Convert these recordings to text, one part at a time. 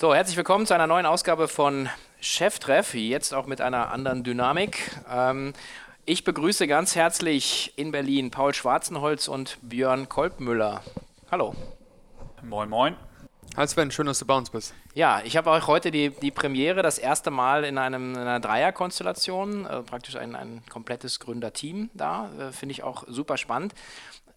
So, herzlich willkommen zu einer neuen Ausgabe von Cheftreff, jetzt auch mit einer anderen Dynamik. Ähm, ich begrüße ganz herzlich in Berlin Paul Schwarzenholz und Björn Kolbmüller. Hallo. Moin, moin. Hi Sven, schön, dass du bei uns bist. Ja, ich habe auch heute die, die Premiere, das erste Mal in, einem, in einer Dreierkonstellation, äh, praktisch ein, ein komplettes Gründerteam da. Äh, Finde ich auch super spannend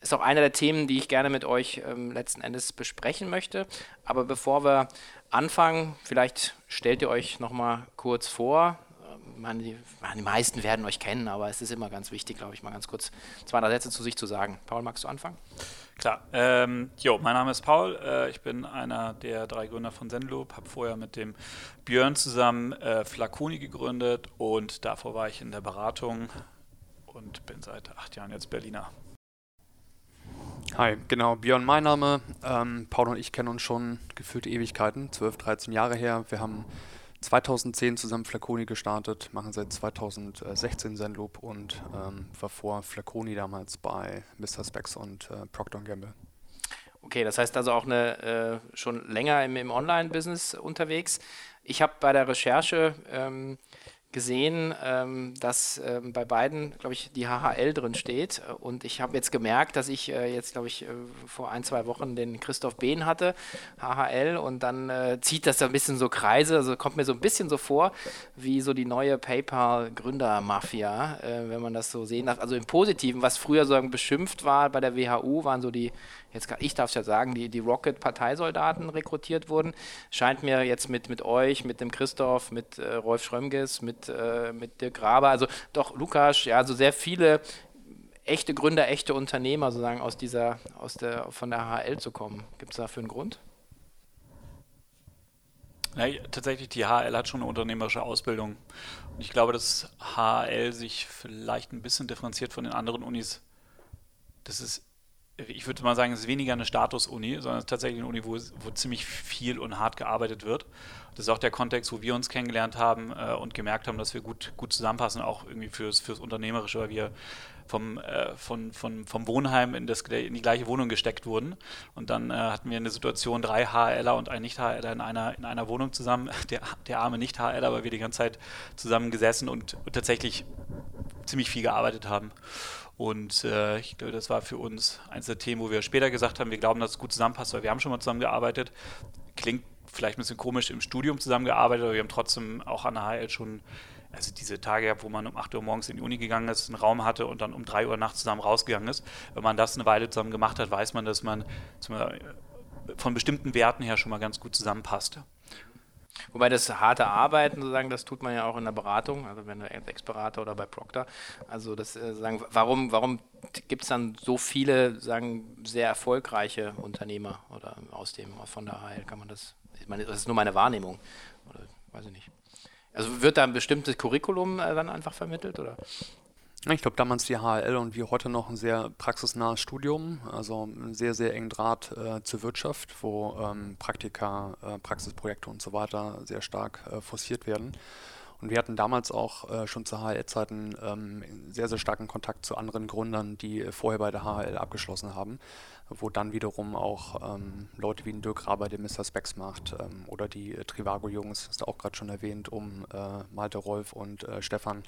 ist auch eine der Themen, die ich gerne mit euch ähm, letzten Endes besprechen möchte. Aber bevor wir anfangen, vielleicht stellt ihr euch noch mal kurz vor. Ähm, die, die, meisten werden euch kennen, aber es ist immer ganz wichtig, glaube ich, mal ganz kurz zwei, drei Sätze zu sich zu sagen. Paul, magst du anfangen? Klar. Ähm, jo, mein Name ist Paul. Äh, ich bin einer der drei Gründer von Zenloop. Habe vorher mit dem Björn zusammen äh, Flaconi gegründet und davor war ich in der Beratung und bin seit acht Jahren jetzt Berliner. Hi, genau, Björn mein Name. Ähm, Paul und ich kennen uns schon gefühlte Ewigkeiten, 12, 13 Jahre her. Wir haben 2010 zusammen Flaconi gestartet, machen seit 2016 Zenloop und ähm, war vor Flaconi damals bei Mr. Specs und äh, Procter Gamble. Okay, das heißt also auch eine, äh, schon länger im, im Online-Business unterwegs. Ich habe bei der Recherche ähm, gesehen, ähm, dass ähm, bei beiden, glaube ich, die HHL drin steht. Und ich habe jetzt gemerkt, dass ich äh, jetzt, glaube ich, äh, vor ein, zwei Wochen den Christoph Behn hatte, HHL, und dann äh, zieht das ein bisschen so Kreise. Also kommt mir so ein bisschen so vor, wie so die neue PayPal-Gründermafia, äh, wenn man das so sehen darf. Also im Positiven, was früher so beschimpft war bei der WHU, waren so die jetzt ich darf es ja sagen, die, die Rocket-Parteisoldaten rekrutiert wurden. Scheint mir jetzt mit, mit euch, mit dem Christoph, mit äh, Rolf Schrömges, mit, äh, mit Dirk Graber, also doch Lukas, ja, so sehr viele echte Gründer, echte Unternehmer sozusagen aus dieser, aus der, von der HL zu kommen. Gibt es dafür einen Grund? Ja, tatsächlich, die HL hat schon eine unternehmerische Ausbildung. Und ich glaube, dass HL sich vielleicht ein bisschen differenziert von den anderen Unis. Das ist ich würde mal sagen, es ist weniger eine Status-Uni, sondern es ist tatsächlich eine Uni, wo, wo, ziemlich viel und hart gearbeitet wird. Das ist auch der Kontext, wo wir uns kennengelernt haben äh, und gemerkt haben, dass wir gut, gut zusammenpassen, auch irgendwie fürs, fürs Unternehmerische, weil wir vom, äh, von, von, vom Wohnheim in, das, in die gleiche Wohnung gesteckt wurden. Und dann äh, hatten wir eine Situation, drei HLer und ein Nicht-HLer in einer, in einer Wohnung zusammen. Der, der arme Nicht-HLer, weil wir die ganze Zeit zusammen gesessen und, und tatsächlich ziemlich viel gearbeitet haben. Und äh, ich glaube, das war für uns eines der Themen, wo wir später gesagt haben, wir glauben, dass es gut zusammenpasst, weil wir haben schon mal zusammengearbeitet. Klingt vielleicht ein bisschen komisch im Studium zusammengearbeitet, aber wir haben trotzdem auch an der HL schon also diese Tage gehabt, wo man um 8 Uhr morgens in die Uni gegangen ist, einen Raum hatte und dann um 3 Uhr nachts zusammen rausgegangen ist. Wenn man das eine Weile zusammen gemacht hat, weiß man, dass man von bestimmten Werten her schon mal ganz gut zusammenpasst. Wobei das harte Arbeiten, sozusagen, das tut man ja auch in der Beratung, also wenn du Ex-Berater oder bei Procter. Also das äh, sagen, warum, warum gibt es dann so viele, sagen, sehr erfolgreiche Unternehmer oder aus dem, von der AHL kann man das, ich meine, das ist nur meine Wahrnehmung. Oder weiß ich nicht. Also wird da ein bestimmtes Curriculum äh, dann einfach vermittelt oder? Ich glaube, damals die HL und wie heute noch ein sehr praxisnahes Studium, also ein sehr, sehr engen Draht äh, zur Wirtschaft, wo ähm, Praktika, äh, Praxisprojekte und so weiter sehr stark äh, forciert werden. Und wir hatten damals auch äh, schon zu HL-Zeiten ähm, sehr, sehr starken Kontakt zu anderen Gründern, die vorher bei der HL abgeschlossen haben wo dann wiederum auch ähm, Leute wie ein Dirk Raber, der Mr. Specs macht, ähm, oder die äh, Trivago-Jungs, hast du auch gerade schon erwähnt, um äh, Malte Rolf und äh, Stefan,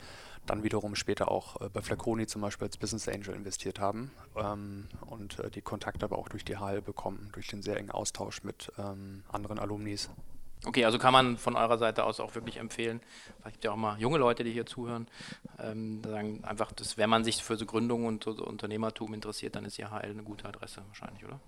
dann wiederum später auch äh, bei Flaconi zum Beispiel als Business Angel investiert haben ähm, und äh, die Kontakte aber auch durch die HL bekommen, durch den sehr engen Austausch mit ähm, anderen Alumnis. Okay, also kann man von eurer Seite aus auch wirklich empfehlen. Vielleicht gibt ja auch mal junge Leute, die hier zuhören, ähm, sagen einfach, dass, wenn man sich für so Gründung und so Unternehmertum interessiert, dann ist die HL eine gute Adresse wahrscheinlich, oder?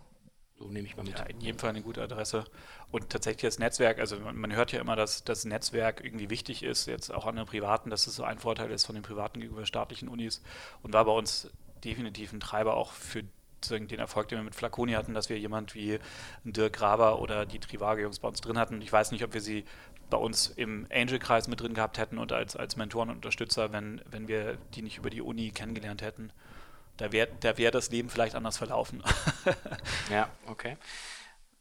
So nehme ich mal mit. Ja, in jedem Fall eine gute Adresse. Und tatsächlich das Netzwerk, also man, man, hört ja immer, dass das Netzwerk irgendwie wichtig ist, jetzt auch an den Privaten, dass es so ein Vorteil ist von den privaten gegenüber staatlichen Unis und war bei uns definitiv ein Treiber auch für den Erfolg, den wir mit Flaconi hatten, dass wir jemand wie Dirk Graber oder die Trivago-Jungs bei uns drin hatten. Ich weiß nicht, ob wir sie bei uns im Angel-Kreis mit drin gehabt hätten und als, als Mentoren und Unterstützer, wenn, wenn wir die nicht über die Uni kennengelernt hätten. Da wäre da wär das Leben vielleicht anders verlaufen. ja, okay.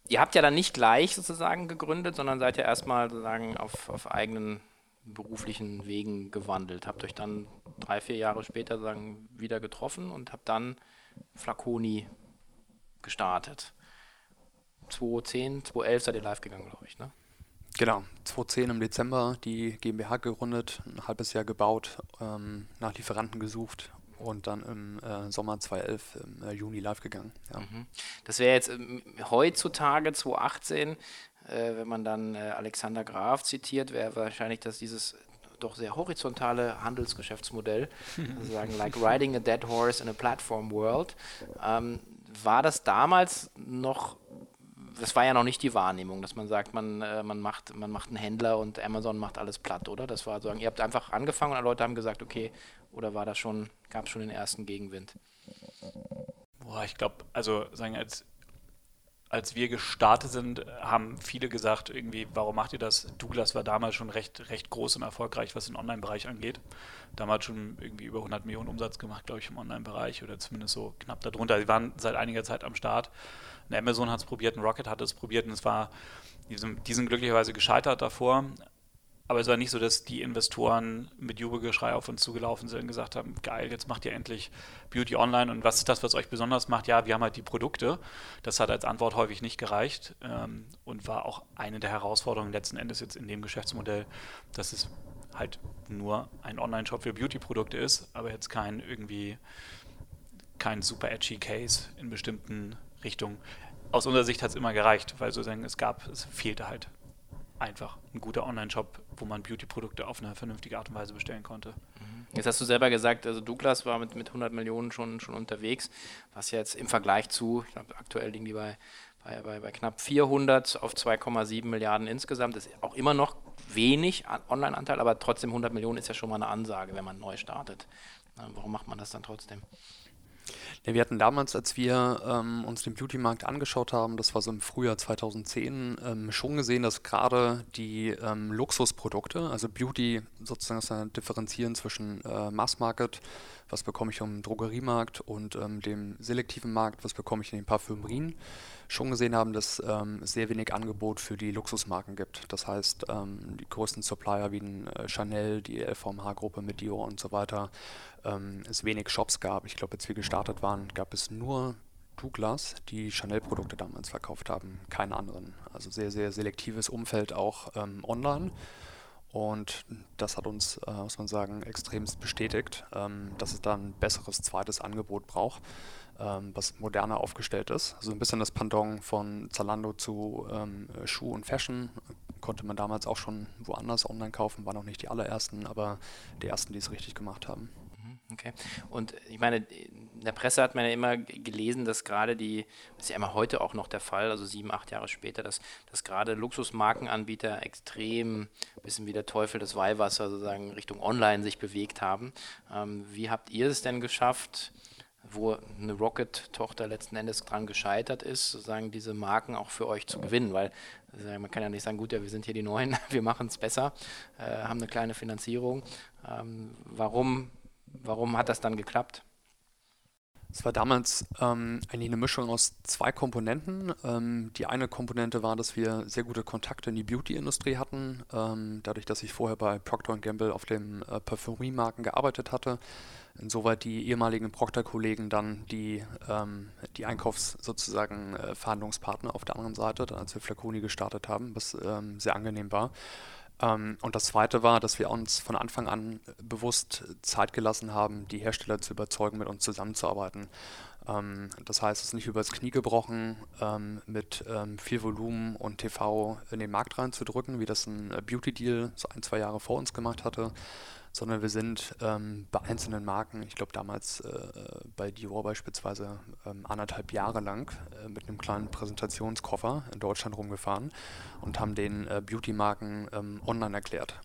Ihr habt ja dann nicht gleich sozusagen gegründet, sondern seid ja erstmal sozusagen auf, auf eigenen beruflichen Wegen gewandelt. Habt euch dann drei, vier Jahre später sozusagen wieder getroffen und habt dann Flaconi gestartet. 2010, 2011 seid ihr live gegangen, glaube ich, ne? Genau, 2010 im Dezember die GmbH gegründet, ein halbes Jahr gebaut, ähm, nach Lieferanten gesucht und dann im äh, Sommer 2011 im äh, Juni live gegangen. Ja. Mhm. Das wäre jetzt ähm, heutzutage 2018, äh, wenn man dann äh, Alexander Graf zitiert, wäre wahrscheinlich, dass dieses doch sehr horizontale Handelsgeschäftsmodell, also sagen, like riding a dead horse in a platform world. Ähm, war das damals noch das war ja noch nicht die Wahrnehmung, dass man sagt, man, äh, man, macht, man macht einen Händler und Amazon macht alles platt, oder? Das war so, ihr habt einfach angefangen und Leute haben gesagt, okay, oder war das schon, gab es schon den ersten Gegenwind? Boah, ich glaube, also sagen, als, als wir gestartet sind, haben viele gesagt, irgendwie, warum macht ihr das? Douglas war damals schon recht, recht groß und erfolgreich, was den Online-Bereich angeht. Damals schon irgendwie über 100 Millionen Umsatz gemacht, glaube ich, im Online-Bereich oder zumindest so knapp darunter. Sie waren seit einiger Zeit am Start. Eine Amazon hat es probiert, ein Rocket hat es probiert und es war, die sind, die sind glücklicherweise gescheitert davor. Aber es war nicht so, dass die Investoren mit Jubelgeschrei auf uns zugelaufen sind und gesagt haben, geil, jetzt macht ihr endlich Beauty Online und was ist das, was euch besonders macht? Ja, wir haben halt die Produkte. Das hat als Antwort häufig nicht gereicht ähm, und war auch eine der Herausforderungen letzten Endes jetzt in dem Geschäftsmodell, dass es halt nur ein Online-Shop für Beauty-Produkte ist, aber jetzt kein irgendwie kein super edgy Case in bestimmten Richtungen. Aus unserer Sicht hat es immer gereicht, weil sozusagen es gab, es fehlte halt einfach ein guter Online-Shop, wo man Beauty-Produkte auf eine vernünftige Art und Weise bestellen konnte. Mhm. Jetzt hast du selber gesagt, also Douglas war mit, mit 100 Millionen schon, schon unterwegs, was jetzt im Vergleich zu, ich glaube, aktuell liegen die bei, bei, bei, bei knapp 400 auf 2,7 Milliarden insgesamt, ist auch immer noch wenig Online-Anteil, aber trotzdem 100 Millionen ist ja schon mal eine Ansage, wenn man neu startet. Warum macht man das dann trotzdem? Ja, wir hatten damals, als wir ähm, uns den Beauty-Markt angeschaut haben, das war so im Frühjahr 2010, ähm, schon gesehen, dass gerade die ähm, Luxusprodukte, also Beauty sozusagen das Differenzieren zwischen äh, Mass-Market, was bekomme ich im Drogeriemarkt und ähm, dem selektiven Markt, was bekomme ich in den Parfümerien, schon gesehen haben, dass ähm, es sehr wenig Angebot für die Luxusmarken gibt. Das heißt, ähm, die größten Supplier wie äh, Chanel, die LVMH-Gruppe mit Dior und so weiter, ähm, es wenig Shops gab. Ich glaube, als wir gestartet waren, gab es nur Douglas, die Chanel-Produkte damals verkauft haben, keine anderen. Also sehr, sehr selektives Umfeld auch ähm, online. Und das hat uns, äh, muss man sagen, extremst bestätigt, ähm, dass es da ein besseres zweites Angebot braucht, ähm, was moderner aufgestellt ist. Also ein bisschen das Pendant von Zalando zu ähm, Schuh und Fashion konnte man damals auch schon woanders online kaufen, waren noch nicht die allerersten, aber die ersten, die es richtig gemacht haben. Okay. Und ich meine, in der Presse hat man ja immer gelesen, dass gerade die, das ist ja immer heute auch noch der Fall, also sieben, acht Jahre später, dass, dass gerade Luxusmarkenanbieter extrem, bisschen wie der Teufel des Weihwasser sozusagen Richtung Online sich bewegt haben. Ähm, wie habt ihr es denn geschafft, wo eine Rocket-Tochter letzten Endes dran gescheitert ist, sozusagen diese Marken auch für euch zu gewinnen, weil man kann ja nicht sagen, gut, ja, wir sind hier die Neuen, wir machen es besser, äh, haben eine kleine Finanzierung. Ähm, warum Warum hat das dann geklappt? Es war damals ähm, eigentlich eine Mischung aus zwei Komponenten. Ähm, die eine Komponente war, dass wir sehr gute Kontakte in die Beauty-Industrie hatten. Ähm, dadurch, dass ich vorher bei Procter Gamble auf dem äh, Parfümeriemarken gearbeitet hatte. Insoweit die ehemaligen Procter-Kollegen dann die, ähm, die Einkaufs- sozusagen äh, Verhandlungspartner auf der anderen Seite, dann als wir Flaconi gestartet haben, was ähm, sehr angenehm war. Ähm, und das Zweite war, dass wir uns von Anfang an bewusst Zeit gelassen haben, die Hersteller zu überzeugen, mit uns zusammenzuarbeiten. Ähm, das heißt, es ist nicht übers Knie gebrochen, ähm, mit viel Volumen und TV in den Markt reinzudrücken, wie das ein Beauty Deal so ein, zwei Jahre vor uns gemacht hatte, sondern wir sind ähm, bei einzelnen Marken, ich glaube damals äh, bei Dior beispielsweise ähm, anderthalb Jahre lang äh, mit einem kleinen Präsentationskoffer in Deutschland rumgefahren und haben den äh, Beauty-Marken ähm, online erklärt.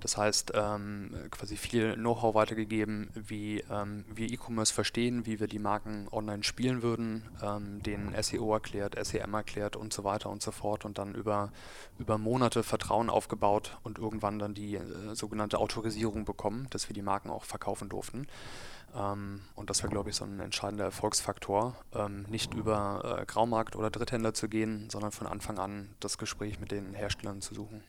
Das heißt, ähm, quasi viel Know-how weitergegeben, wie ähm, wir E-Commerce verstehen, wie wir die Marken online spielen würden, ähm, den SEO erklärt, SEM erklärt und so weiter und so fort und dann über, über Monate Vertrauen aufgebaut und irgendwann dann die äh, sogenannte Autorisierung bekommen, dass wir die Marken auch verkaufen durften. Ähm, und das war, glaube ich, so ein entscheidender Erfolgsfaktor, ähm, nicht über äh, Graumarkt oder Dritthändler zu gehen, sondern von Anfang an das Gespräch mit den Herstellern zu suchen.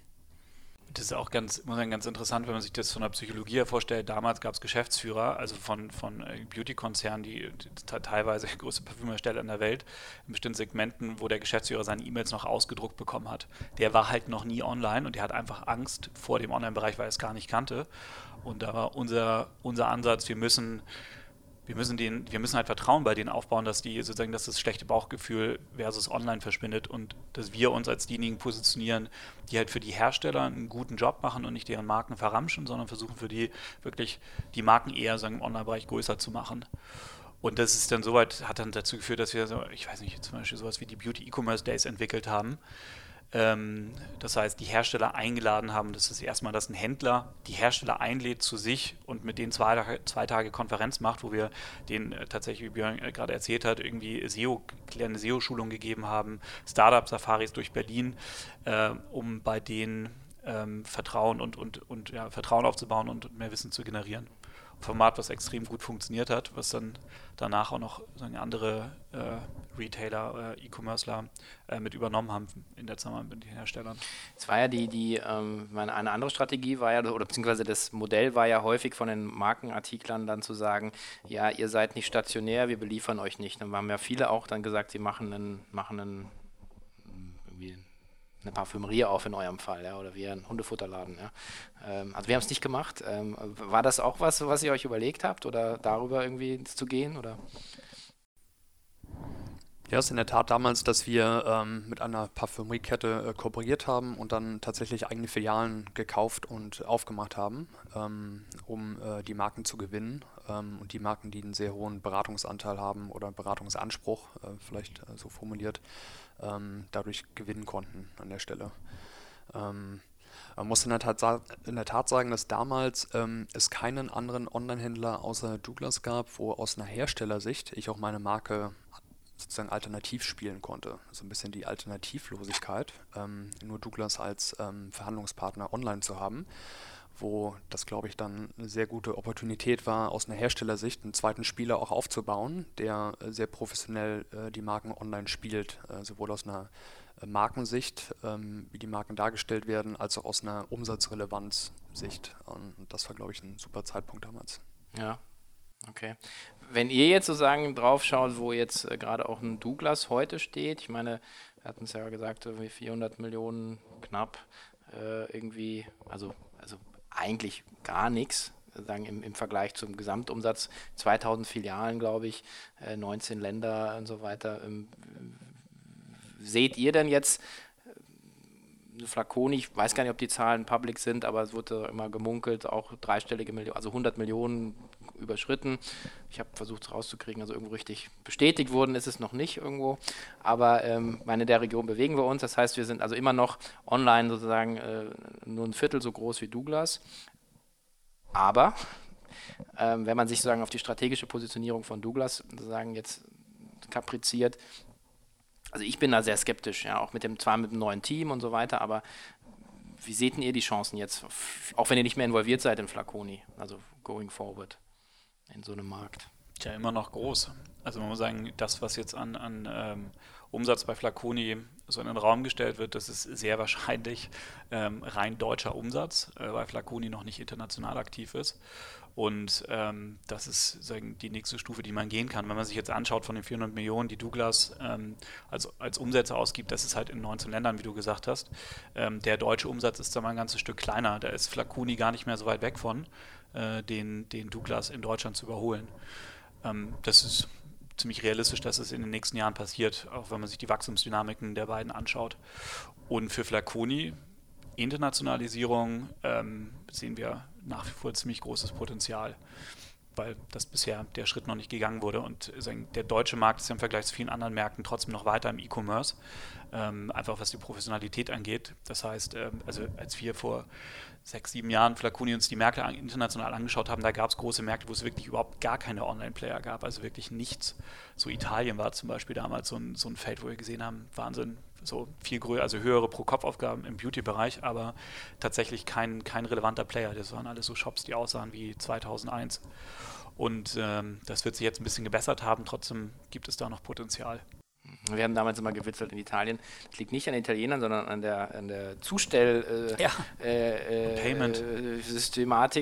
Das ist auch ganz, muss ganz interessant, wenn man sich das von der Psychologie her vorstellt. Damals gab es Geschäftsführer, also von, von äh, Beauty-Konzernen, die, die teilweise größte Parfümerstelle in der Welt, in bestimmten Segmenten, wo der Geschäftsführer seine E-Mails noch ausgedruckt bekommen hat. Der war halt noch nie online und der hat einfach Angst vor dem Online-Bereich, weil er es gar nicht kannte. Und da war unser, unser Ansatz, wir müssen wir müssen, den, wir müssen halt Vertrauen bei denen aufbauen, dass die sozusagen, dass das schlechte Bauchgefühl versus online verschwindet und dass wir uns als diejenigen positionieren, die halt für die Hersteller einen guten Job machen und nicht deren Marken verramschen, sondern versuchen für die wirklich die Marken eher sagen, im Online-Bereich größer zu machen. Und das ist dann soweit, hat dann dazu geführt, dass wir so, ich weiß nicht, zum Beispiel sowas wie die Beauty E-Commerce Days entwickelt haben, ähm, das heißt, die Hersteller eingeladen haben. Das ist erstmal, dass ein Händler die Hersteller einlädt zu sich und mit denen zwei, zwei Tage Konferenz macht, wo wir denen äh, tatsächlich, wie Björn äh, gerade erzählt hat, irgendwie SEO, kleine SEO-Schulung gegeben haben, Startup-Safaris durch Berlin, äh, um bei denen ähm, Vertrauen und, und, und ja, Vertrauen aufzubauen und mehr Wissen zu generieren. Format, was extrem gut funktioniert hat, was dann danach auch noch andere äh, Retailer, äh, E-Commercer äh, mit übernommen haben in der Zusammenarbeit mit den Herstellern. Es war ja die, die ähm, eine andere Strategie war ja, oder beziehungsweise das Modell war ja häufig von den Markenartiklern dann zu sagen, ja, ihr seid nicht stationär, wir beliefern euch nicht. Dann haben ja viele auch dann gesagt, sie machen einen, machen einen eine Parfümerie auf in eurem Fall, ja, oder wie ein Hundefutterladen. Ja. Ähm, also wir haben es nicht gemacht. Ähm, war das auch was, was ihr euch überlegt habt oder darüber irgendwie zu gehen? Oder? Ja, es ist in der Tat damals, dass wir ähm, mit einer Parfümeriekette äh, kooperiert haben und dann tatsächlich eigene Filialen gekauft und aufgemacht haben, ähm, um äh, die Marken zu gewinnen ähm, und die Marken, die einen sehr hohen Beratungsanteil haben oder Beratungsanspruch, äh, vielleicht äh, so formuliert, ähm, dadurch gewinnen konnten an der Stelle. Ähm, man muss in der, Tat, in der Tat sagen, dass damals ähm, es keinen anderen Online-Händler außer Douglas gab, wo aus einer Herstellersicht ich auch meine Marke sozusagen alternativ spielen konnte. So ein bisschen die Alternativlosigkeit, ähm, nur Douglas als ähm, Verhandlungspartner online zu haben wo das, glaube ich, dann eine sehr gute Opportunität war, aus einer Herstellersicht einen zweiten Spieler auch aufzubauen, der äh, sehr professionell äh, die Marken online spielt, äh, sowohl aus einer äh, Markensicht, ähm, wie die Marken dargestellt werden, als auch aus einer Umsatzrelevanzsicht. Und das war, glaube ich, ein super Zeitpunkt damals. Ja, okay. Wenn ihr jetzt sozusagen drauf schaut, wo jetzt äh, gerade auch ein Douglas heute steht, ich meine, wir hatten es ja gesagt, irgendwie 400 Millionen knapp äh, irgendwie, also also eigentlich gar nichts sagen im, im Vergleich zum Gesamtumsatz 2000 Filialen, glaube ich, äh, 19 Länder und so weiter. Ähm, seht ihr denn jetzt äh, Flaconi, ich weiß gar nicht, ob die Zahlen public sind, aber es wurde immer gemunkelt, auch dreistellige Millionen, also 100 Millionen überschritten. Ich habe versucht es rauszukriegen, also irgendwo richtig bestätigt worden ist es noch nicht irgendwo. Aber ähm, meine, in der Region bewegen wir uns. Das heißt, wir sind also immer noch online sozusagen äh, nur ein Viertel so groß wie Douglas. Aber ähm, wenn man sich sozusagen auf die strategische Positionierung von Douglas sozusagen jetzt kapriziert, also ich bin da sehr skeptisch, ja, auch mit dem, zwar mit dem neuen Team und so weiter, aber wie seht ihr die Chancen jetzt, auch wenn ihr nicht mehr involviert seid in Flaconi, also going forward? In so einem Markt? Tja, immer noch groß. Also man muss sagen, das, was jetzt an, an ähm, Umsatz bei Flaconi so in den Raum gestellt wird, das ist sehr wahrscheinlich ähm, rein deutscher Umsatz, äh, weil Flaconi noch nicht international aktiv ist. Und ähm, das ist sagen, die nächste Stufe, die man gehen kann. Wenn man sich jetzt anschaut von den 400 Millionen, die Douglas ähm, als, als Umsätze ausgibt, das ist halt in 19 Ländern, wie du gesagt hast. Ähm, der deutsche Umsatz ist da mal ein ganzes Stück kleiner. Da ist Flaconi gar nicht mehr so weit weg von äh, den, den Douglas in Deutschland zu überholen. Ähm, das ist ziemlich realistisch, dass es in den nächsten Jahren passiert, auch wenn man sich die Wachstumsdynamiken der beiden anschaut. Und für Flaconi, Internationalisierung, ähm, sehen wir nach wie vor ziemlich großes Potenzial, weil das bisher der Schritt noch nicht gegangen wurde. Und der deutsche Markt ist im Vergleich zu vielen anderen Märkten trotzdem noch weiter im E-Commerce, ähm, einfach was die Professionalität angeht. Das heißt, ähm, also als wir vor sechs, sieben Jahren Flaconi uns die Märkte international angeschaut haben, da gab es große Märkte, wo es wirklich überhaupt gar keine Online-Player gab, also wirklich nichts. So Italien war zum Beispiel damals so ein, so ein Feld, wo wir gesehen haben, Wahnsinn, so viel größer, also höhere Pro-Kopf-Aufgaben im Beauty-Bereich, aber tatsächlich kein, kein relevanter Player. Das waren alles so Shops, die aussahen wie 2001. Und ähm, das wird sich jetzt ein bisschen gebessert haben, trotzdem gibt es da noch Potenzial. Wir haben damals immer gewitzelt in Italien. Das liegt nicht an den Italienern, sondern an der, an der Zustell-Systematik ja.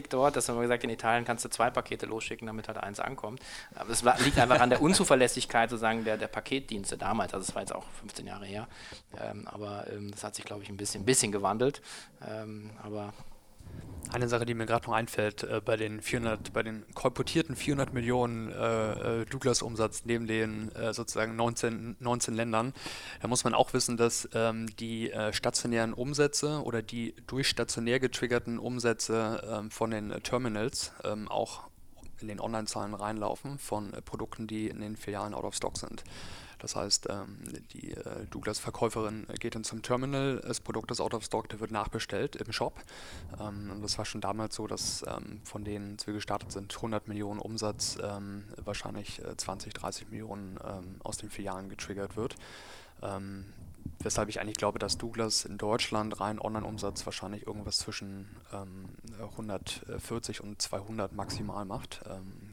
äh, äh, dort. Dass man gesagt in Italien kannst du zwei Pakete losschicken, damit halt eins ankommt. Aber es liegt einfach an der Unzuverlässigkeit sozusagen der, der Paketdienste damals. Also das war jetzt auch 15 Jahre her. Ähm, aber ähm, das hat sich, glaube ich, ein bisschen, ein bisschen gewandelt. Ähm, aber eine Sache, die mir gerade noch einfällt, äh, bei den 400, bei den kolportierten 400 Millionen äh, äh, Douglas-Umsatz neben den äh, sozusagen 19, 19 Ländern, da muss man auch wissen, dass ähm, die äh, stationären Umsätze oder die durch stationär getriggerten Umsätze ähm, von den Terminals ähm, auch in den Online-Zahlen reinlaufen von äh, Produkten, die in den Filialen out of stock sind. Das heißt, ähm, die äh, Douglas-Verkäuferin geht dann zum Terminal, das Produkt ist out of stock, der wird nachbestellt im Shop. Ähm, und das war schon damals so, dass ähm, von denen, als wir gestartet sind, 100 Millionen Umsatz wahrscheinlich 20, äh, 30 Millionen aus den Filialen getriggert wird. weshalb ich eigentlich glaube, dass Douglas in Deutschland rein Online-Umsatz wahrscheinlich irgendwas zwischen 140 und 200 maximal macht.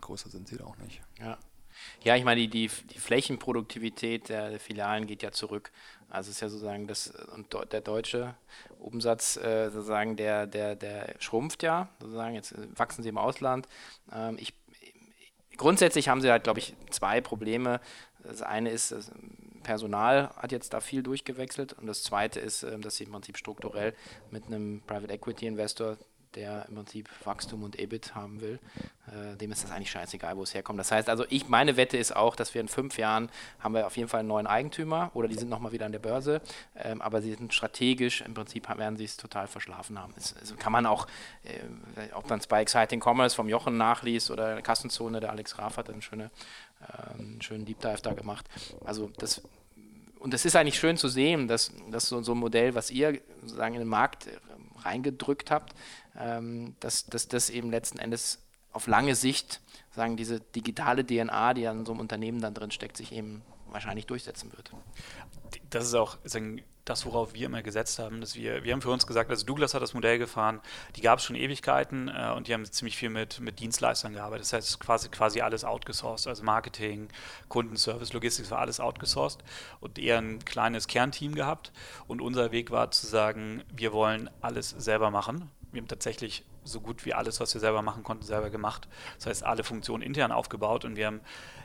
größer sind sie da auch nicht. Ja. Ja, ich meine, die, die, die Flächenproduktivität der, Filialen geht ja zurück. Also es ist ja sozusagen das, und der deutsche Umsatz äh, sozusagen, der, der, der schrumpft ja, sozusagen, jetzt wachsen sie im Ausland. Ähm, ich, grundsätzlich haben sie halt, glaube ich, zwei Probleme. Das eine ist, das Personal hat jetzt da viel durchgewechselt und das zweite ist, ähm, dass sie im Prinzip strukturell mit einem Private Equity Investor der im Prinzip Wachstum und EBIT haben will, äh, dem ist das eigentlich scheißegal, wo es herkommt. Das heißt also, ich, meine Wette ist auch, dass wir in fünf Jahren haben wir auf jeden Fall einen neuen Eigentümer oder die sind nochmal wieder an der Börse, ähm, aber sie sind strategisch, im Prinzip werden sie es total verschlafen haben. Das, also kann man auch, äh, ob man es bei Exciting Commerce vom Jochen nachliest oder Kassenzone, der Alex Graf hat einen, schöne, äh, einen schönen Deep Dive da gemacht. Also das und es ist eigentlich schön zu sehen, dass, dass so, so ein Modell, was ihr sozusagen in den Markt reingedrückt habt, dass, dass das eben letzten Endes auf lange Sicht, sagen diese digitale DNA, die an so einem Unternehmen dann drin steckt, sich eben wahrscheinlich durchsetzen wird. Das ist auch das, worauf wir immer gesetzt haben. Dass wir, wir haben für uns gesagt, also Douglas hat das Modell gefahren, die gab es schon Ewigkeiten äh, und die haben ziemlich viel mit, mit Dienstleistern gearbeitet. Das heißt, quasi, quasi alles outgesourced, also Marketing, Kundenservice, Logistik, war alles outgesourced und eher ein kleines Kernteam gehabt. Und unser Weg war zu sagen, wir wollen alles selber machen wir haben tatsächlich so gut wie alles, was wir selber machen konnten, selber gemacht. Das heißt, alle Funktionen intern aufgebaut und wir haben,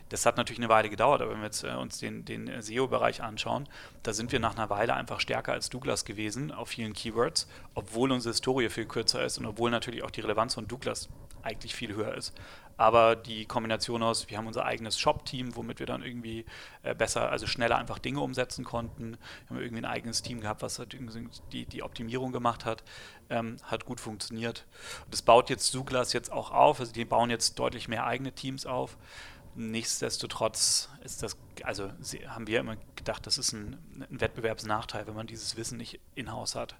das hat natürlich eine Weile gedauert, aber wenn wir jetzt äh, uns den, den SEO-Bereich anschauen, da sind wir nach einer Weile einfach stärker als Douglas gewesen auf vielen Keywords, obwohl unsere Historie viel kürzer ist und obwohl natürlich auch die Relevanz von Douglas eigentlich viel höher ist aber die Kombination aus, wir haben unser eigenes Shop-Team, womit wir dann irgendwie äh, besser, also schneller einfach Dinge umsetzen konnten. Wir haben irgendwie ein eigenes Team gehabt, was halt die, die Optimierung gemacht hat, ähm, hat gut funktioniert. Das baut jetzt Douglas jetzt auch auf, also die bauen jetzt deutlich mehr eigene Teams auf. Nichtsdestotrotz ist das, also haben wir immer gedacht, das ist ein, ein Wettbewerbsnachteil, wenn man dieses Wissen nicht in-house hat.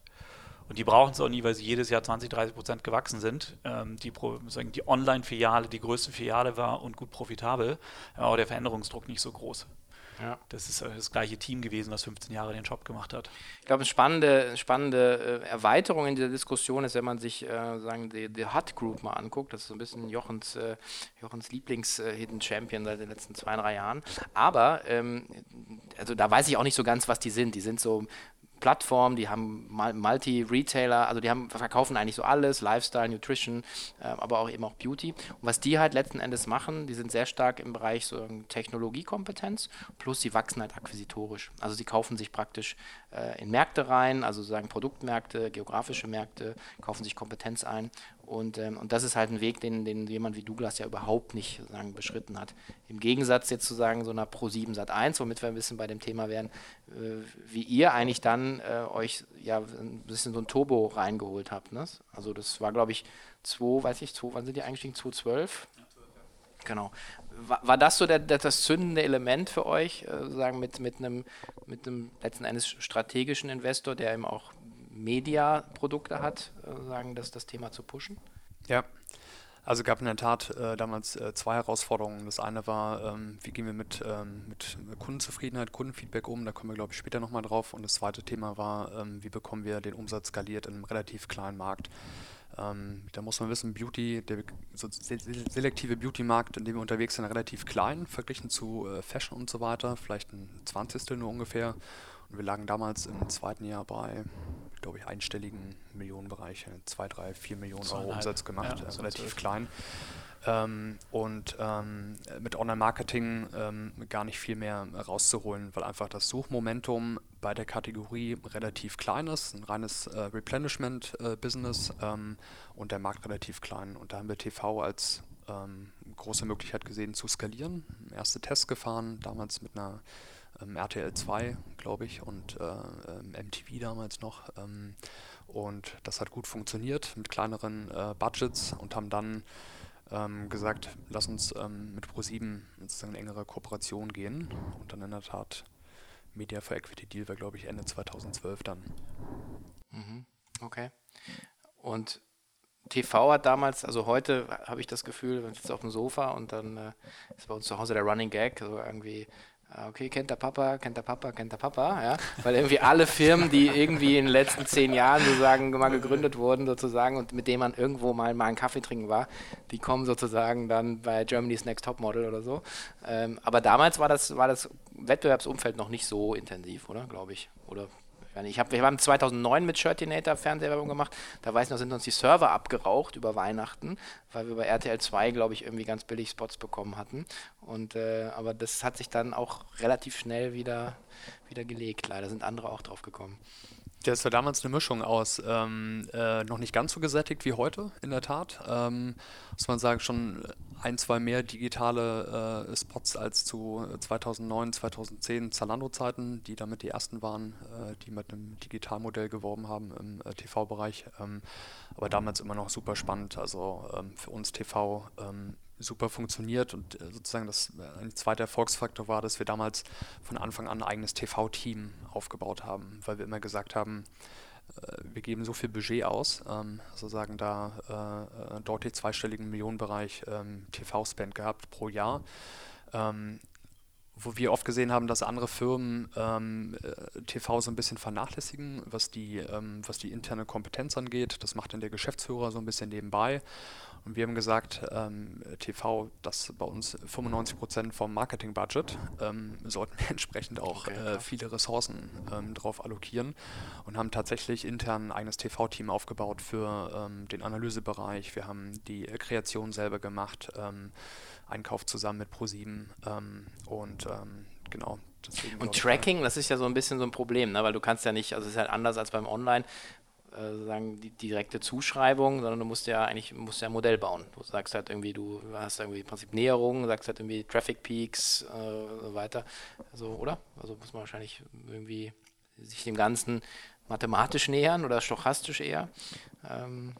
Und die brauchen es auch nie, weil sie jedes Jahr 20, 30 Prozent gewachsen sind. Ähm, die die Online-Filiale die größte Filiale war und gut profitabel, aber der Veränderungsdruck nicht so groß. Ja. Das ist äh, das gleiche Team gewesen, was 15 Jahre den Job gemacht hat. Ich glaube, eine spannende, spannende äh, Erweiterung in dieser Diskussion ist, wenn man sich äh, sagen, die, die Hut Group mal anguckt. Das ist so ein bisschen Jochens, äh, Jochens Lieblings-Hidden äh, Champion seit den letzten zwei, drei Jahren. Aber ähm, also da weiß ich auch nicht so ganz, was die sind. Die sind so Plattform, die haben Multi-Retailer, also die haben, verkaufen eigentlich so alles, Lifestyle, Nutrition, äh, aber auch eben auch Beauty. Und was die halt letzten Endes machen, die sind sehr stark im Bereich so Technologiekompetenz, plus sie wachsen halt akquisitorisch. Also sie kaufen sich praktisch äh, in Märkte rein, also sozusagen Produktmärkte, geografische Märkte, kaufen sich Kompetenz ein und, ähm, und das ist halt ein Weg, den, den jemand wie Douglas ja überhaupt nicht sagen, beschritten hat. Im Gegensatz jetzt zu sagen, so einer Pro7 Sat 1, womit wir ein bisschen bei dem Thema wären, äh, wie ihr eigentlich dann äh, euch ja ein bisschen so ein Turbo reingeholt habt. Ne? Also das war, glaube ich, 2, weiß ich, 2, wann sind die eingestiegen? 2012? Genau. War, war, das so der, der, das zündende Element für euch, äh, sagen mit, mit, einem, mit einem letzten Endes strategischen Investor, der eben auch Media-Produkte hat, äh, sagen, dass das Thema zu pushen? Ja, also gab in der Tat äh, damals äh, zwei Herausforderungen. Das eine war, ähm, wie gehen wir mit, ähm, mit Kundenzufriedenheit, Kundenfeedback um, da kommen wir, glaube ich, später nochmal drauf. Und das zweite Thema war, ähm, wie bekommen wir den Umsatz skaliert in einem relativ kleinen Markt. Ähm, da muss man wissen, Beauty, der so selektive Beauty-Markt, in dem wir unterwegs sind, relativ klein, verglichen zu äh, Fashion und so weiter, vielleicht ein Zwanzigstel nur ungefähr. Und wir lagen damals im zweiten Jahr bei, glaube ich, einstelligen Millionenbereich, zwei, drei, vier Millionen Euro Umsatz gemacht, ja, äh, relativ klein. Ähm, und ähm, mit Online-Marketing ähm, gar nicht viel mehr rauszuholen, weil einfach das Suchmomentum bei der Kategorie relativ klein ist, ein reines äh, Replenishment-Business äh, und der Markt relativ klein. Und da haben wir TV als ähm, große Möglichkeit gesehen zu skalieren. Erste Tests gefahren, damals mit einer ähm, RTL 2, glaube ich, und äh, MTV ähm, damals noch. und das hat gut funktioniert mit kleineren äh, Budgets und haben dann ähm, gesagt, lass uns ähm, mit Pro7 sozusagen eine engere Kooperation gehen. Und dann in der Tat Media for Equity Deal war, glaube ich, Ende 2012 dann. Mhm. Okay. Und TV hat damals, also heute habe ich das Gefühl, man sitzt auf dem Sofa und dann äh, ist bei uns zu Hause der Running Gag, also irgendwie okay, kennt der Papa, kennt der Papa, kennt der Papa, ja, weil irgendwie alle Firmen, die irgendwie in den letzten zehn Jahren sozusagen mal gegründet wurden sozusagen und mit denen man irgendwo mal, mal einen Kaffee trinken war, die kommen sozusagen dann bei Germany's Next Top Model oder so. Ähm, aber damals war das, war das Wettbewerbsumfeld noch nicht so intensiv, oder, glaube ich, oder ich hab, wir haben 2009 mit Shirtinator Fernsehwerbung gemacht. Da weiß ich noch, sind uns die Server abgeraucht über Weihnachten, weil wir bei RTL 2, glaube ich, irgendwie ganz billig Spots bekommen hatten. Und, äh, aber das hat sich dann auch relativ schnell wieder, wieder gelegt. Leider sind andere auch drauf gekommen. Das war damals eine Mischung aus ähm, äh, noch nicht ganz so gesättigt wie heute, in der Tat. Ähm, muss man sagen, schon ein, zwei mehr digitale äh, Spots als zu 2009, 2010 Zalando-Zeiten, die damit die ersten waren, äh, die mit einem Digitalmodell geworben haben im äh, TV-Bereich. Ähm, aber damals immer noch super spannend. Also ähm, für uns TV ähm, super funktioniert und äh, sozusagen das äh, ein zweiter Erfolgsfaktor war, dass wir damals von Anfang an ein eigenes TV-Team aufgebaut haben, weil wir immer gesagt haben, äh, wir geben so viel Budget aus, ähm, sozusagen da äh, deutlich zweistelligen Millionenbereich ähm, TV-Spend gehabt pro Jahr. Ähm, wo wir oft gesehen haben, dass andere Firmen ähm, TV so ein bisschen vernachlässigen, was die, ähm, was die interne Kompetenz angeht. Das macht dann der Geschäftsführer so ein bisschen nebenbei. Und wir haben gesagt, ähm, TV, das bei uns 95 Prozent vom Marketing-Budget, ähm, sollten wir entsprechend auch okay, äh, viele Ressourcen ähm, drauf allokieren und haben tatsächlich intern ein eigenes TV-Team aufgebaut für ähm, den Analysebereich. Wir haben die Kreation selber gemacht, Einkauf zusammen mit Pro7 ähm, und genau. Deswegen und Tracking, das ist ja so ein bisschen so ein Problem, ne? weil du kannst ja nicht, also es ist halt anders als beim Online äh, sagen die direkte Zuschreibung, sondern du musst ja eigentlich musst ja ein Modell bauen. Du sagst halt irgendwie, du hast irgendwie im Prinzip Näherungen, sagst halt irgendwie Traffic Peaks äh, so weiter. Also, oder? Also muss man wahrscheinlich irgendwie sich dem Ganzen mathematisch nähern oder stochastisch eher. Ähm,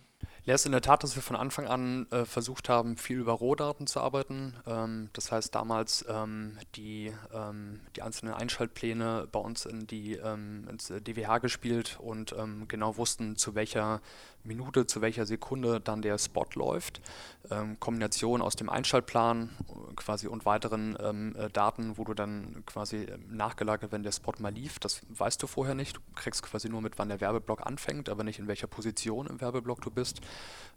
ja, ist in der Tat, dass wir von Anfang an äh, versucht haben, viel über Rohdaten zu arbeiten. Ähm, das heißt, damals ähm, die, ähm, die einzelnen Einschaltpläne bei uns in die, ähm, ins DWH gespielt und ähm, genau wussten, zu welcher Minute, zu welcher Sekunde dann der Spot läuft. Ähm, Kombination aus dem Einschaltplan quasi und weiteren ähm, äh, Daten, wo du dann quasi äh, nachgelagert, wenn der Spot mal lief, das weißt du vorher nicht. Du kriegst quasi nur mit, wann der Werbeblock anfängt, aber nicht in welcher Position im Werbeblock du bist.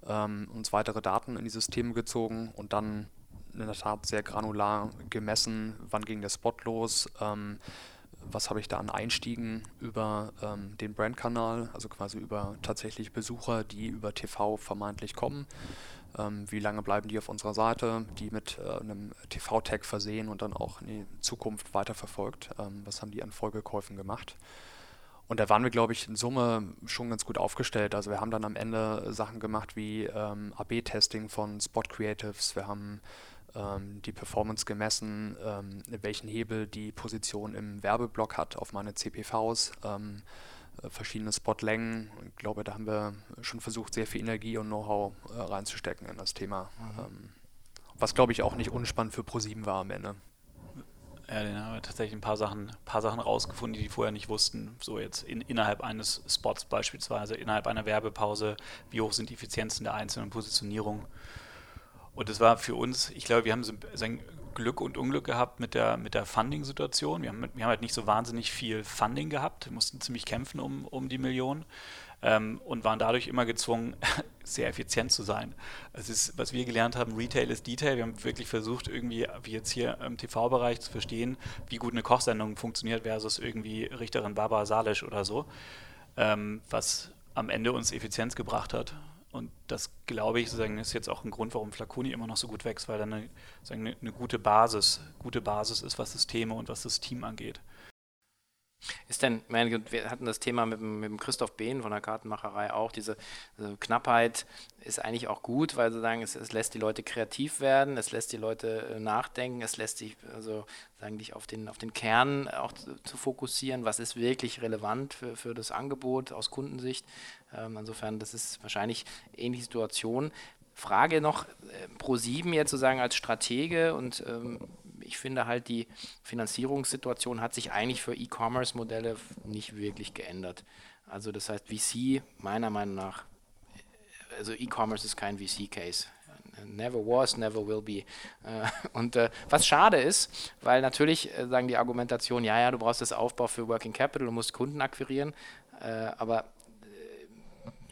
Ähm, uns weitere Daten in die Systeme gezogen und dann in der Tat sehr granular gemessen, wann ging der Spot los ähm, was habe ich da an Einstiegen über ähm, den Brandkanal, also quasi über tatsächlich Besucher, die über TV vermeintlich kommen. Ähm, wie lange bleiben die auf unserer Seite, die mit äh, einem TV-Tag versehen und dann auch in die Zukunft weiterverfolgt. Ähm, was haben die an Folgekäufen gemacht? Und da waren wir, glaube ich, in Summe schon ganz gut aufgestellt. Also wir haben dann am Ende Sachen gemacht wie ähm, AB-Testing von Spot Creatives. Wir haben die Performance gemessen, ähm, welchen Hebel die Position im Werbeblock hat auf meine CPVs, ähm, äh, verschiedene Spotlängen. Ich glaube, da haben wir schon versucht, sehr viel Energie und Know-how äh, reinzustecken in das Thema. Mhm. Ähm, was, glaube ich, auch nicht unspannend für ProSieben war am Ende. Ja, den haben wir tatsächlich ein paar Sachen, paar Sachen rausgefunden, die die vorher nicht wussten. So jetzt in, innerhalb eines Spots beispielsweise, innerhalb einer Werbepause, wie hoch sind die Effizienzen der einzelnen Positionierungen. Und das war für uns, ich glaube, wir haben so ein Glück und Unglück gehabt mit der, mit der Funding-Situation. Wir haben, wir haben halt nicht so wahnsinnig viel Funding gehabt. Wir mussten ziemlich kämpfen um, um die Millionen. ähm, und waren dadurch immer gezwungen, sehr effizient zu sein. Es ist, was wir gelernt haben, Retail ist Detail. Wir haben wirklich versucht, irgendwie, wie jetzt hier im TV-Bereich, zu verstehen, wie gut eine Kochsendung funktioniert versus irgendwie Richterin Barbara Salisch oder so, ähm, was am Ende uns Effizienz gebracht hat. Und das, glaube ich, ist jetzt auch ein Grund, warum Flaconi immer noch so gut wächst, weil da eine, eine, eine gute Basis, gute Basis ist, was Systeme und was das Team angeht. Ist denn, wir hatten das Thema mit, mit dem Christoph Behn von der Kartenmacherei auch, diese also Knappheit ist eigentlich auch gut, weil sozusagen es, es, lässt die Leute kreativ werden, es lässt die Leute äh, nachdenken, es lässt sich also sagen dich auf den, auf den Kern auch zu, zu fokussieren, was ist wirklich relevant für, für das Angebot aus Kundensicht. Ähm, insofern, das ist wahrscheinlich ähnliche Situation. Frage noch äh, pro sieben jetzt sozusagen als Stratege und ähm, ich finde halt, die Finanzierungssituation hat sich eigentlich für E-Commerce-Modelle nicht wirklich geändert. Also das heißt, VC meiner Meinung nach, also E-Commerce ist kein VC-Case. Never was, never will be. Äh, und äh, was schade ist, weil natürlich äh, sagen die Argumentation, ja, ja, du brauchst das Aufbau für Working Capital, du musst Kunden akquirieren, aber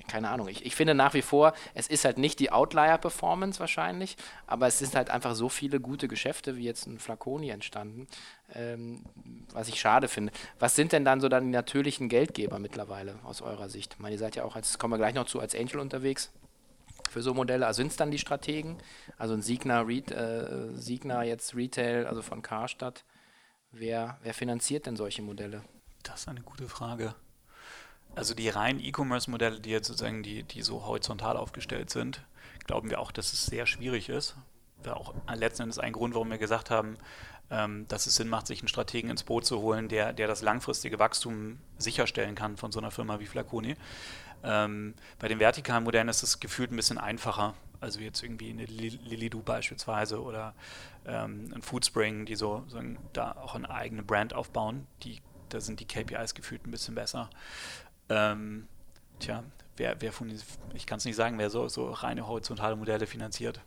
keine Ahnung. Ich, ich finde nach wie vor, es ist halt nicht die Outlier-Performance wahrscheinlich, aber es sind halt einfach so viele gute Geschäfte wie jetzt ein Flaconi entstanden, ähm, was ich schade finde. Was sind denn dann so dann die natürlichen Geldgeber mittlerweile aus eurer Sicht? Ich meine, ihr seid ja auch, als kommen wir gleich noch zu, als Angel unterwegs für so Modelle. Also sind es dann die Strategen? Also ein Signa, äh, Signa jetzt Retail, also von Karstadt. Wer, wer finanziert denn solche Modelle? Das ist eine gute Frage. Also die reinen E-Commerce-Modelle, die jetzt sozusagen die, die so horizontal aufgestellt sind, glauben wir auch, dass es sehr schwierig ist. War auch letzten Endes ein Grund, warum wir gesagt haben, ähm, dass es Sinn macht, sich einen Strategen ins Boot zu holen, der, der das langfristige Wachstum sicherstellen kann von so einer Firma wie Flaconi. Ähm, bei den vertikalen Modellen ist es gefühlt ein bisschen einfacher. Also jetzt irgendwie eine Lilidu beispielsweise oder ähm, ein Foodspring, die so da auch eine eigene Brand aufbauen. Die, da sind die KPIs gefühlt ein bisschen besser. Ähm, tja, wer, wer von, ich kann es nicht sagen, wer so, so reine horizontale Modelle finanziert.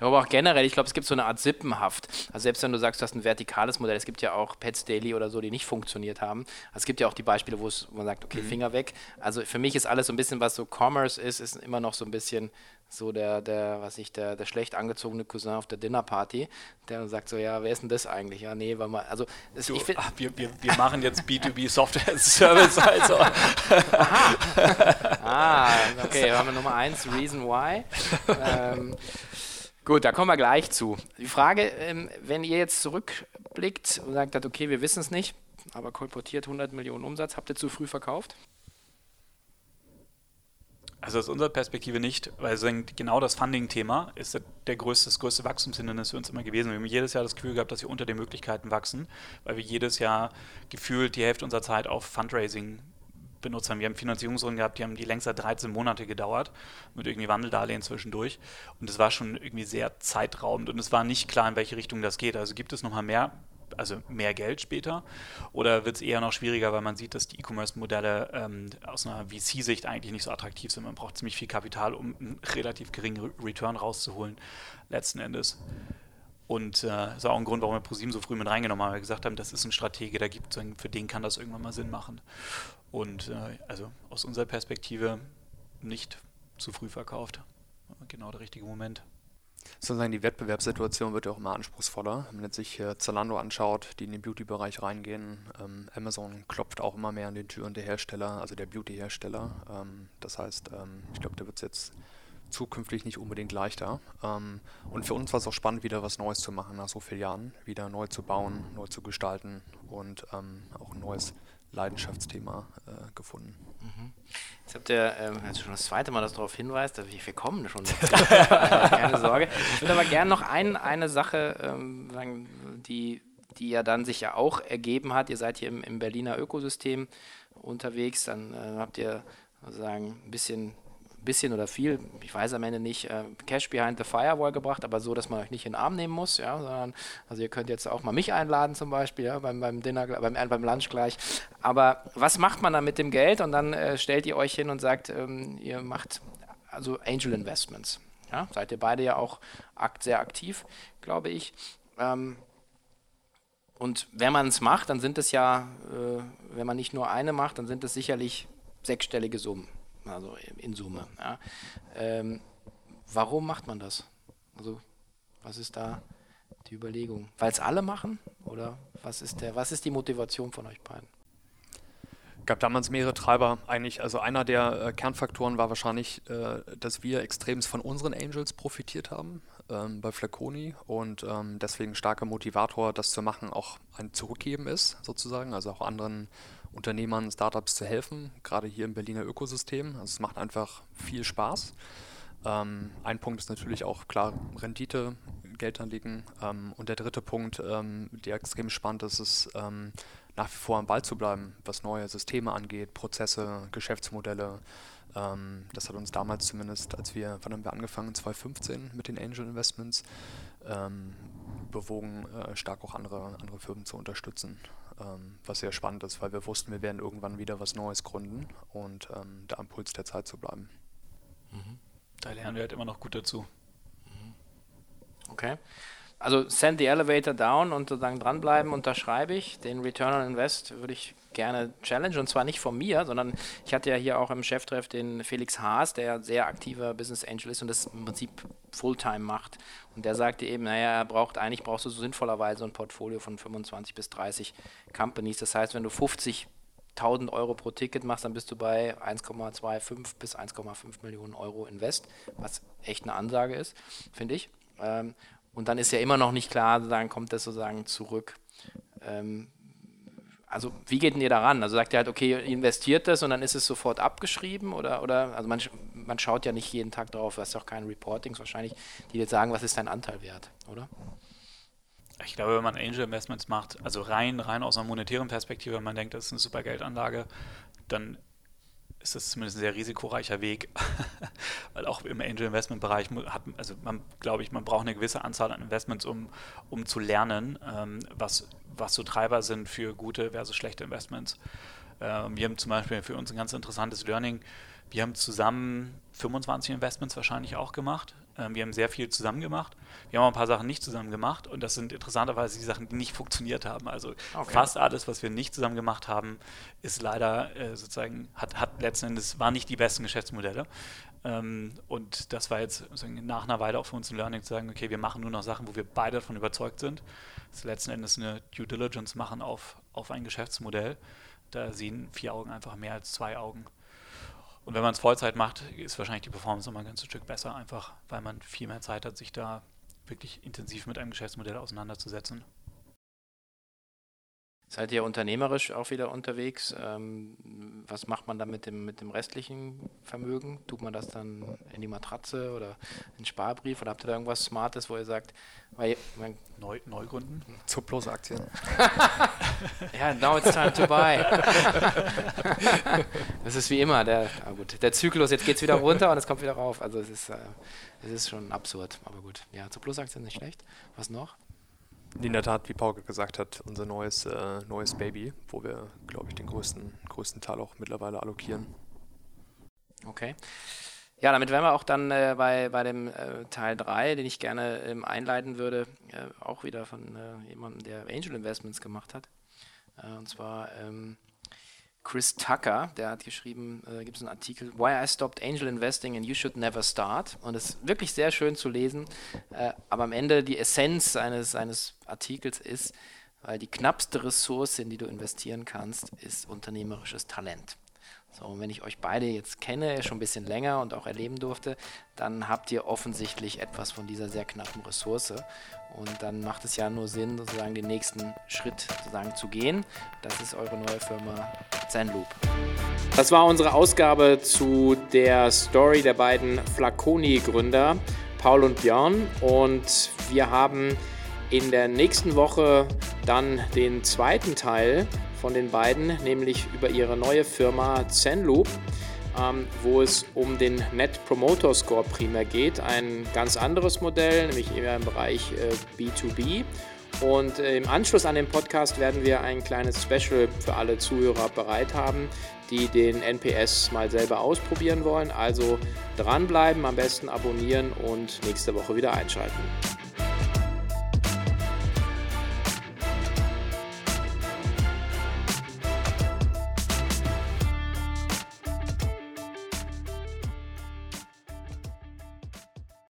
Aber auch generell, ich glaube, es gibt so eine Art Sippenhaft. Also selbst wenn du sagst, du hast ein vertikales Modell, es gibt ja auch Pets Daily oder so, die nicht funktioniert haben. Also es gibt ja auch die Beispiele, wo man sagt, okay, mhm. Finger weg. Also für mich ist alles so ein bisschen, was so Commerce ist, ist immer noch so ein bisschen so der, der, was ich, der, der schlecht angezogene Cousin auf der Dinnerparty, der dann sagt so, ja, wer ist denn das eigentlich? Ja, nee, weil man, also das, du, ich find, ach, wir, wir, wir machen jetzt B2B Software Service, also. Aha. ah, okay, haben wir Nummer eins, Reason Why. Ähm, gut, da kommen wir gleich zu. Die Frage, ähm, wenn ihr jetzt zurückblickt und sagt, okay, wir wissen es nicht, aber kolportiert 100 Millionen Umsatz, habt ihr zu früh verkauft? Also aus unserer Perspektive nicht, weil genau das Funding-Thema ist der größte, das größte Wachstumshindernis für uns immer gewesen. Wir haben jedes Jahr das Gefühl gehabt, dass wir unter den Möglichkeiten wachsen, weil wir jedes Jahr gefühlt die Hälfte unserer Zeit auf Fundraising benutzt haben. Wir haben Finanzierungsrunden gehabt, die haben die längst 13 Monate gedauert, mit irgendwie Wandeldarlehen zwischendurch. Und es war schon irgendwie sehr zeitraubend und es war nicht klar, in welche Richtung das geht. Also gibt es nochmal mehr also mehr Geld später? Oder wird es eher noch schwieriger, weil man sieht, dass die E-Commerce-Modelle ähm, aus einer VC-Sicht eigentlich nicht so attraktiv sind? Man braucht ziemlich viel Kapital, um einen relativ geringen Return rauszuholen, letzten Endes. Und äh, das ist auch ein Grund, warum wir ProSieben so früh mit reingenommen haben, weil wir gesagt haben, das ist ein Stratege, da gibt für den kann das irgendwann mal Sinn machen. Und äh, also aus unserer Perspektive nicht zu früh verkauft. Genau der richtige Moment sozusagen die Wettbewerbssituation wird ja auch immer anspruchsvoller. Wenn man sich äh, Zalando anschaut, die in den Beauty-Bereich reingehen, ähm, Amazon klopft auch immer mehr an den Türen der Hersteller, also der Beauty-Hersteller. Ähm, das heißt, ähm, ich glaube, da wird es jetzt zukünftig nicht unbedingt leichter. Ähm, und für uns war es auch spannend, wieder was Neues zu machen nach so vielen Jahren, wieder neu zu bauen, neu zu gestalten und ähm, auch ein neues Leidenschaftsthema äh, gefunden. Mhm. Jetzt habt ihr ähm, jetzt schon das zweite Mal, das darauf hinweist, wir kommen schon. Keine Sorge. Ich würde aber gerne noch ein, eine Sache ähm, sagen, die, die ja dann sich ja auch ergeben hat. Ihr seid hier im, im Berliner Ökosystem unterwegs, dann äh, habt ihr sozusagen ein bisschen bisschen oder viel, ich weiß am Ende nicht, äh, Cash Behind the Firewall gebracht, aber so, dass man euch nicht in den Arm nehmen muss, ja, sondern, also ihr könnt jetzt auch mal mich einladen zum Beispiel, ja, beim, beim Dinner, beim, äh, beim Lunch gleich. Aber was macht man dann mit dem Geld? Und dann äh, stellt ihr euch hin und sagt, ähm, ihr macht also Angel Investments. Ja, seid ihr beide ja auch akt, sehr aktiv, glaube ich. Ähm, und wenn man es macht, dann sind es ja, äh, wenn man nicht nur eine macht, dann sind es sicherlich sechsstellige Summen, also in Summe. Ja. Ähm, warum macht man das? Also was ist da die Überlegung? Weil es alle machen? Oder was ist, der, was ist die Motivation von euch beiden? gab damals mehrere Treiber. Eigentlich, also einer der äh, Kernfaktoren war wahrscheinlich, äh, dass wir extremst von unseren Angels profitiert haben ähm, bei Flaconi und ähm, deswegen starker Motivator, das zu machen, auch ein Zurückgeben ist, sozusagen. Also auch anderen Unternehmern, Startups zu helfen, gerade hier im Berliner Ökosystem. Also es macht einfach viel Spaß. Ähm, ein Punkt ist natürlich auch klar Rendite, Geld anlegen. Ähm, und der dritte Punkt, ähm, der extrem spannend ist, ist ähm, nach wie vor am Ball zu bleiben, was neue Systeme angeht, Prozesse, Geschäftsmodelle. Ähm, das hat uns damals zumindest, als wir, wann haben wir angefangen, 2015 mit den Angel Investments, ähm, bewogen, äh, stark auch andere, andere Firmen zu unterstützen. Ähm, was sehr spannend ist, weil wir wussten, wir werden irgendwann wieder was Neues gründen und ähm, da am Puls der Zeit zu bleiben. Mhm. Da lernen wir halt immer noch gut dazu. Mhm. Okay. Also send the elevator down und sozusagen dranbleiben, unterschreibe ich. Den Return on Invest würde ich gerne challenge und zwar nicht von mir, sondern ich hatte ja hier auch im Cheftreff den Felix Haas, der sehr aktiver Business Angel ist und das im Prinzip Fulltime macht. Und der sagte eben, naja, er braucht eigentlich brauchst du so sinnvollerweise ein Portfolio von 25 bis 30 Companies. Das heißt, wenn du 50 1000 Euro pro Ticket machst, dann bist du bei 1,25 bis 1,5 Millionen Euro Invest, was echt eine Ansage ist, finde ich. Ähm, und dann ist ja immer noch nicht klar, dann kommt das sozusagen zurück. Ähm, also wie geht denn ihr daran? Also sagt ihr halt, okay, investiert das und dann ist es sofort abgeschrieben oder, oder also man, man schaut ja nicht jeden Tag drauf, hast ja auch keine Reportings wahrscheinlich, die jetzt sagen, was ist dein Anteil wert, oder? Ich glaube, wenn man Angel Investments macht, also rein, rein aus einer monetären Perspektive, wenn man denkt, das ist eine super Geldanlage, dann ist das zumindest ein sehr risikoreicher Weg, weil auch im Angel Investment Bereich hat, also man glaube ich, man braucht eine gewisse Anzahl an Investments, um, um zu lernen, ähm, was, was so Treiber sind für gute versus schlechte Investments. Ähm, wir haben zum Beispiel für uns ein ganz interessantes Learning. Wir haben zusammen 25 Investments wahrscheinlich auch gemacht ähm, wir haben sehr viel zusammen gemacht. Wir haben auch ein paar Sachen nicht zusammen gemacht und das sind interessanterweise die Sachen, die nicht funktioniert haben. Also okay. fast alles, was wir nicht zusammen gemacht haben, ist leider äh, sozusagen, hat, hat letzten Endes, waren nicht die besten Geschäftsmodelle. Ähm, und das war jetzt nach einer Weile auch für uns ein Learning zu sagen, okay, wir machen nur noch Sachen, wo wir beide davon überzeugt sind. Ist letzten Endes eine Due Diligence machen auf, auf ein Geschäftsmodell. Da sehen vier Augen einfach mehr als zwei Augen. Und wenn man es Vollzeit macht, ist wahrscheinlich die Performance nochmal ein ganzes Stück besser, einfach weil man viel mehr Zeit hat, sich da wirklich intensiv mit einem Geschäftsmodell auseinanderzusetzen. Seid ihr unternehmerisch auch wieder unterwegs? Ähm, was macht man dann mit dem, mit dem restlichen Vermögen? Tut man das dann in die Matratze oder in den Sparbrief oder habt ihr da irgendwas Smartes, wo ihr sagt, weil, man Neu, Neugründen? Zuplose Aktien. ja, now it's time to buy. das ist wie immer, der, ah gut, der Zyklus, jetzt geht es wieder runter und es kommt wieder rauf. Also es ist, äh, es ist schon absurd, aber gut. Ja, Zuplose Aktien nicht schlecht. Was noch? In der Tat, wie Paul gesagt hat, unser neues, äh, neues Baby, wo wir, glaube ich, den größten, größten Teil auch mittlerweile allokieren. Okay. Ja, damit wären wir auch dann äh, bei, bei dem äh, Teil 3, den ich gerne ähm, einleiten würde, äh, auch wieder von äh, jemandem, der Angel Investments gemacht hat. Äh, und zwar ähm, Chris Tucker, der hat geschrieben, äh, gibt es einen Artikel, Why I Stopped Angel Investing and You Should Never Start. Und es ist wirklich sehr schön zu lesen. Äh, aber am Ende die Essenz eines, seines Artikels ist, weil die knappste Ressource, in die du investieren kannst, ist unternehmerisches Talent. So, und wenn ich euch beide jetzt kenne, schon ein bisschen länger und auch erleben durfte, dann habt ihr offensichtlich etwas von dieser sehr knappen Ressource. Und dann macht es ja nur Sinn, sozusagen den nächsten Schritt sozusagen zu gehen. Das ist eure neue Firma Zenloop. Das war unsere Ausgabe zu der Story der beiden Flaconi-Gründer, Paul und Björn. Und wir haben in der nächsten Woche dann den zweiten Teil von den beiden, nämlich über ihre neue Firma Zenloop, ähm, wo es um den Net Promoter Score primär geht. Ein ganz anderes Modell, nämlich eher im Bereich äh, B2B. Und äh, im Anschluss an den Podcast werden wir ein kleines Special für alle Zuhörer bereit haben, die den NPS mal selber ausprobieren wollen. Also dranbleiben, am besten abonnieren und nächste Woche wieder einschalten.